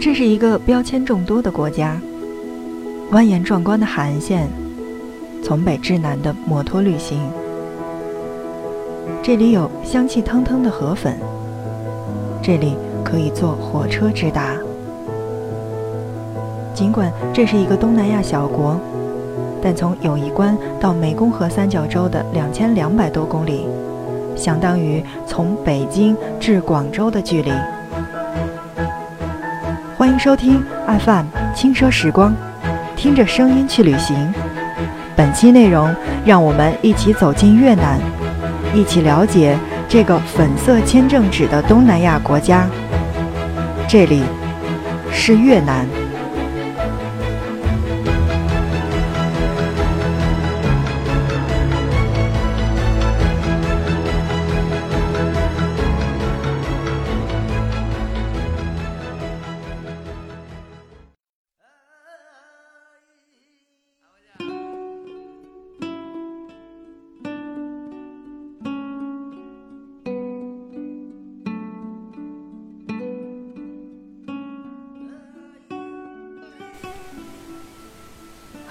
这是一个标签众多的国家，蜿蜒壮观的海岸线，从北至南的摩托旅行。这里有香气腾腾的河粉，这里可以坐火车直达。尽管这是一个东南亚小国，但从友谊关到湄公河三角洲的两千两百多公里，相当于从北京至广州的距离。收听 FM 轻奢时光，听着声音去旅行。本期内容，让我们一起走进越南，一起了解这个粉色签证纸的东南亚国家。这里是越南。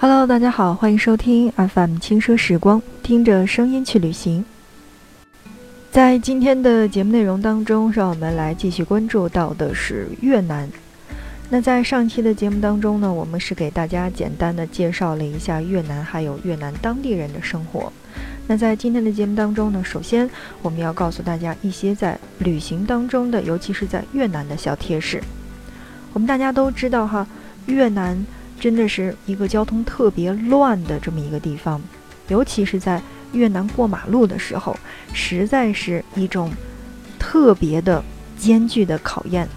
Hello，大家好，欢迎收听 FM 轻奢时光，听着声音去旅行。在今天的节目内容当中，让我们来继续关注到的是越南。那在上期的节目当中呢，我们是给大家简单的介绍了一下越南，还有越南当地人的生活。那在今天的节目当中呢，首先我们要告诉大家一些在旅行当中的，尤其是在越南的小贴士。我们大家都知道哈，越南。真的是一个交通特别乱的这么一个地方，尤其是在越南过马路的时候，实在是一种特别的艰巨的考验。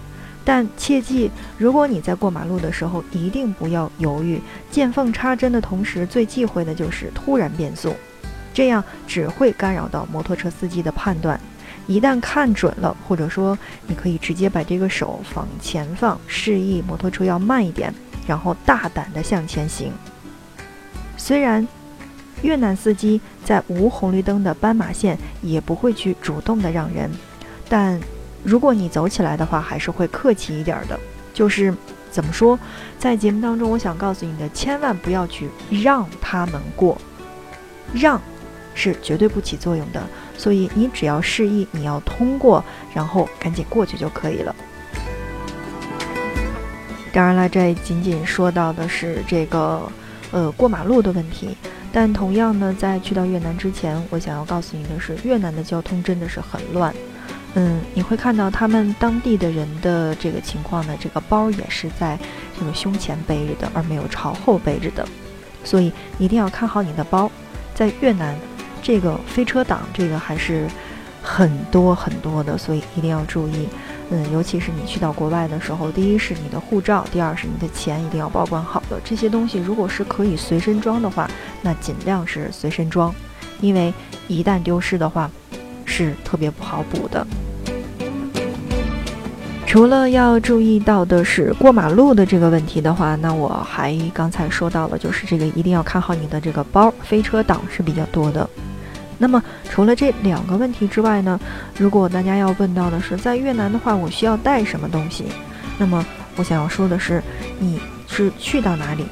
但切记，如果你在过马路的时候，一定不要犹豫，见缝插针的同时，最忌讳的就是突然变速，这样只会干扰到摩托车司机的判断。一旦看准了，或者说你可以直接把这个手往前放，示意摩托车要慢一点。然后大胆地向前行。虽然越南司机在无红绿灯的斑马线也不会去主动的让人，但如果你走起来的话，还是会客气一点的。就是怎么说，在节目当中，我想告诉你的，千万不要去让他们过，让是绝对不起作用的。所以你只要示意你要通过，然后赶紧过去就可以了。当然了，这仅仅说到的是这个，呃，过马路的问题。但同样呢，在去到越南之前，我想要告诉你的是，越南的交通真的是很乱。嗯，你会看到他们当地的人的这个情况呢，这个包也是在这个胸前背着的，而没有朝后背着的。所以一定要看好你的包。在越南，这个飞车党这个还是很多很多的，所以一定要注意。嗯，尤其是你去到国外的时候，第一是你的护照，第二是你的钱一定要保管好的。这些东西如果是可以随身装的话，那尽量是随身装，因为一旦丢失的话，是特别不好补的。除了要注意到的是过马路的这个问题的话，那我还刚才说到了，就是这个一定要看好你的这个包，飞车党是比较多的。那么除了这两个问题之外呢，如果大家要问到的是在越南的话，我需要带什么东西？那么我想要说的是，你是去到哪里？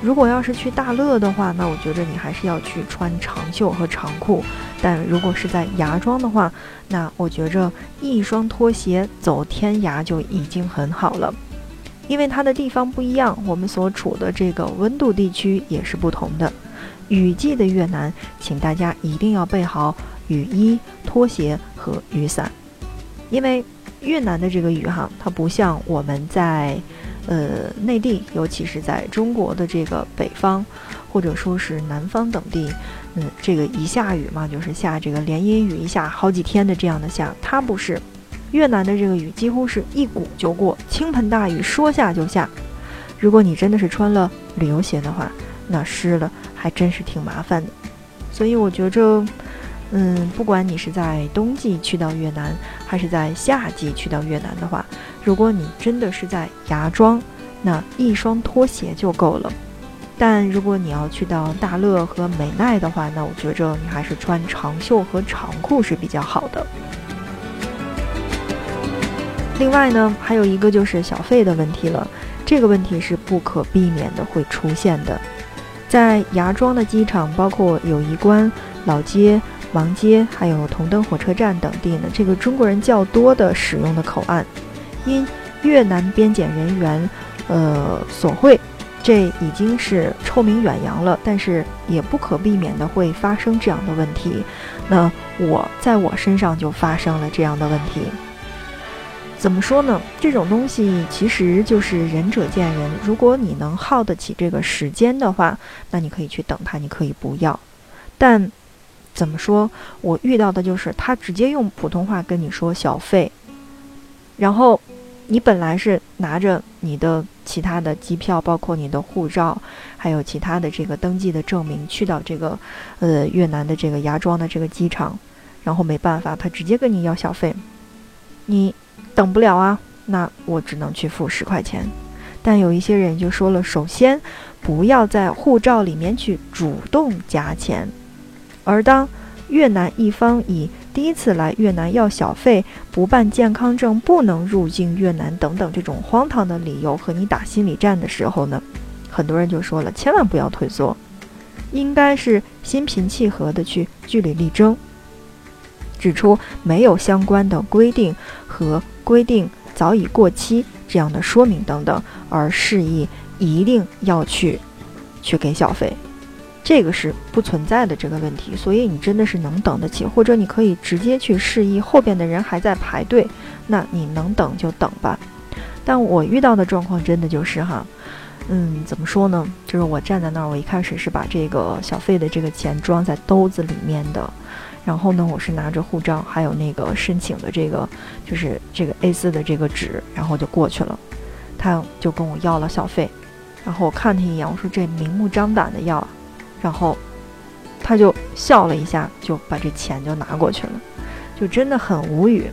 如果要是去大乐的话，那我觉着你还是要去穿长袖和长裤。但如果是在芽庄的话，那我觉着一双拖鞋走天涯就已经很好了，因为它的地方不一样，我们所处的这个温度地区也是不同的。雨季的越南，请大家一定要备好雨衣、拖鞋和雨伞，因为越南的这个雨哈，它不像我们在呃内地，尤其是在中国的这个北方或者说是南方等地，嗯，这个一下雨嘛，就是下这个连阴雨，一下好几天的这样的下，它不是越南的这个雨，几乎是一鼓就过，倾盆大雨说下就下。如果你真的是穿了旅游鞋的话，那湿了。还真是挺麻烦的，所以我觉着，嗯，不管你是在冬季去到越南，还是在夏季去到越南的话，如果你真的是在芽庄，那一双拖鞋就够了。但如果你要去到大乐和美奈的话，那我觉着你还是穿长袖和长裤是比较好的。另外呢，还有一个就是小费的问题了，这个问题是不可避免的会出现的。在芽庄的机场，包括友谊关、老街、王街，还有同登火车站等地呢，这个中国人较多的使用的口岸，因越南边检人员，呃，索贿，这已经是臭名远扬了。但是也不可避免的会发生这样的问题。那我在我身上就发生了这样的问题。怎么说呢？这种东西其实就是仁者见仁。如果你能耗得起这个时间的话，那你可以去等他，你可以不要。但怎么说？我遇到的就是他直接用普通话跟你说小费，然后你本来是拿着你的其他的机票，包括你的护照，还有其他的这个登记的证明，去到这个呃越南的这个芽庄的这个机场，然后没办法，他直接跟你要小费，你。等不了啊，那我只能去付十块钱。但有一些人就说了，首先不要在护照里面去主动加钱。而当越南一方以第一次来越南要小费、不办健康证不能入境越南等等这种荒唐的理由和你打心理战的时候呢，很多人就说了，千万不要退缩，应该是心平气和的去据理力争，指出没有相关的规定和。规定早已过期这样的说明等等，而示意一定要去去给小费，这个是不存在的这个问题。所以你真的是能等得起，或者你可以直接去示意，后边的人还在排队，那你能等就等吧。但我遇到的状况真的就是哈，嗯，怎么说呢？就是我站在那儿，我一开始是把这个小费的这个钱装在兜子里面的。然后呢，我是拿着护照，还有那个申请的这个，就是这个 A4 的这个纸，然后就过去了。他就跟我要了小费，然后我看他一眼，我说这明目张胆的要，然后他就笑了一下，就把这钱就拿过去了，就真的很无语。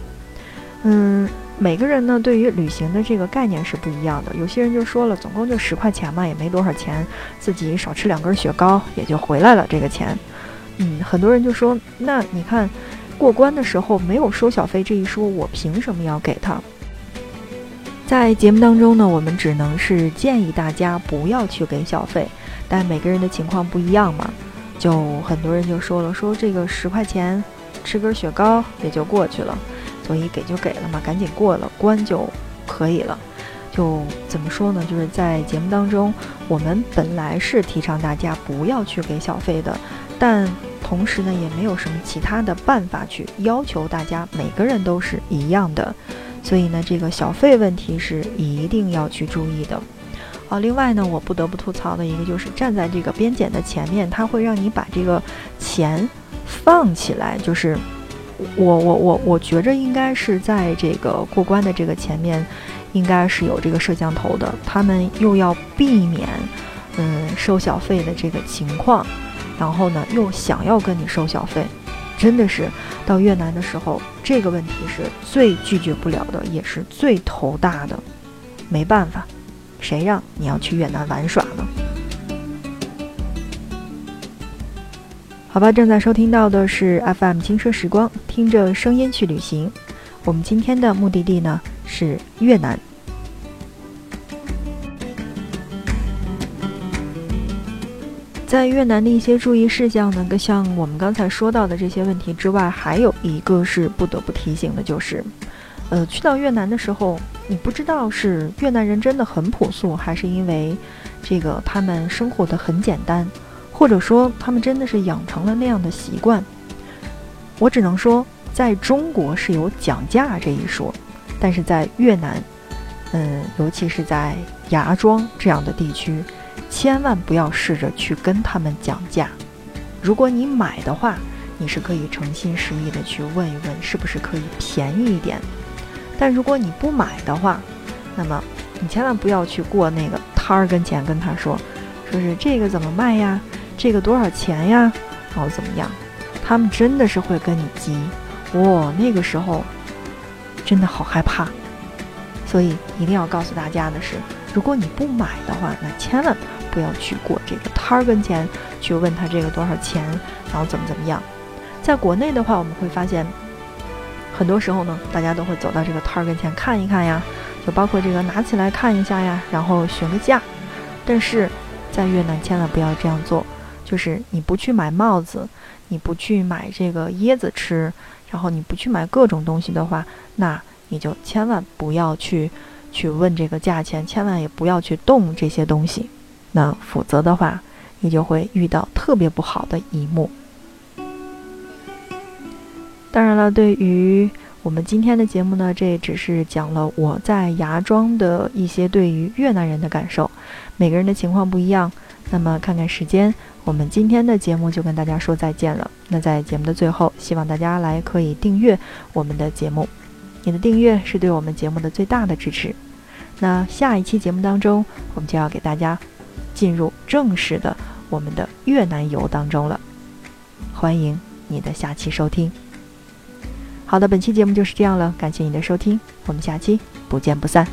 嗯，每个人呢对于旅行的这个概念是不一样的，有些人就说了，总共就十块钱嘛，也没多少钱，自己少吃两根雪糕也就回来了这个钱。嗯，很多人就说，那你看，过关的时候没有收小费这一说，我凭什么要给他？在节目当中呢，我们只能是建议大家不要去给小费，但每个人的情况不一样嘛，就很多人就说了，说这个十块钱吃根雪糕也就过去了，所以给就给了嘛，赶紧过了关就可以了。就怎么说呢？就是在节目当中，我们本来是提倡大家不要去给小费的，但。同时呢，也没有什么其他的办法去要求大家每个人都是一样的，所以呢，这个小费问题是一定要去注意的。啊，另外呢，我不得不吐槽的一个就是站在这个边检的前面，他会让你把这个钱放起来，就是我我我我觉着应该是在这个过关的这个前面，应该是有这个摄像头的，他们又要避免嗯收小费的这个情况。然后呢，又想要跟你收小费，真的是到越南的时候，这个问题是最拒绝不了的，也是最头大的。没办法，谁让你要去越南玩耍呢？好吧，正在收听到的是 FM 轻奢时光，听着声音去旅行。我们今天的目的地呢是越南。在越南的一些注意事项呢，像我们刚才说到的这些问题之外，还有一个是不得不提醒的，就是，呃，去到越南的时候，你不知道是越南人真的很朴素，还是因为这个他们生活的很简单，或者说他们真的是养成了那样的习惯。我只能说，在中国是有讲价这一说，但是在越南，嗯，尤其是在芽庄这样的地区。千万不要试着去跟他们讲价。如果你买的话，你是可以诚心实意的去问一问，是不是可以便宜一点。但如果你不买的话，那么你千万不要去过那个摊儿跟前跟他说，说是这个怎么卖呀？这个多少钱呀？然后怎么样？他们真的是会跟你急，哇，那个时候真的好害怕。所以一定要告诉大家的是，如果你不买的话，那千万。不要去过这个摊儿跟前去问他这个多少钱，然后怎么怎么样。在国内的话，我们会发现很多时候呢，大家都会走到这个摊儿跟前看一看呀，就包括这个拿起来看一下呀，然后询个价。但是在越南千万不要这样做，就是你不去买帽子，你不去买这个椰子吃，然后你不去买各种东西的话，那你就千万不要去去问这个价钱，千万也不要去动这些东西，那否则的话，你就会遇到特别不好的一幕。当然了，对于我们今天的节目呢，这也只是讲了我在芽庄的一些对于越南人的感受，每个人的情况不一样。那么看看时间，我们今天的节目就跟大家说再见了。那在节目的最后，希望大家来可以订阅我们的节目，你的订阅是对我们节目的最大的支持。那下一期节目当中，我们就要给大家进入正式的我们的越南游当中了，欢迎你的下期收听。好的，本期节目就是这样了，感谢你的收听，我们下期不见不散。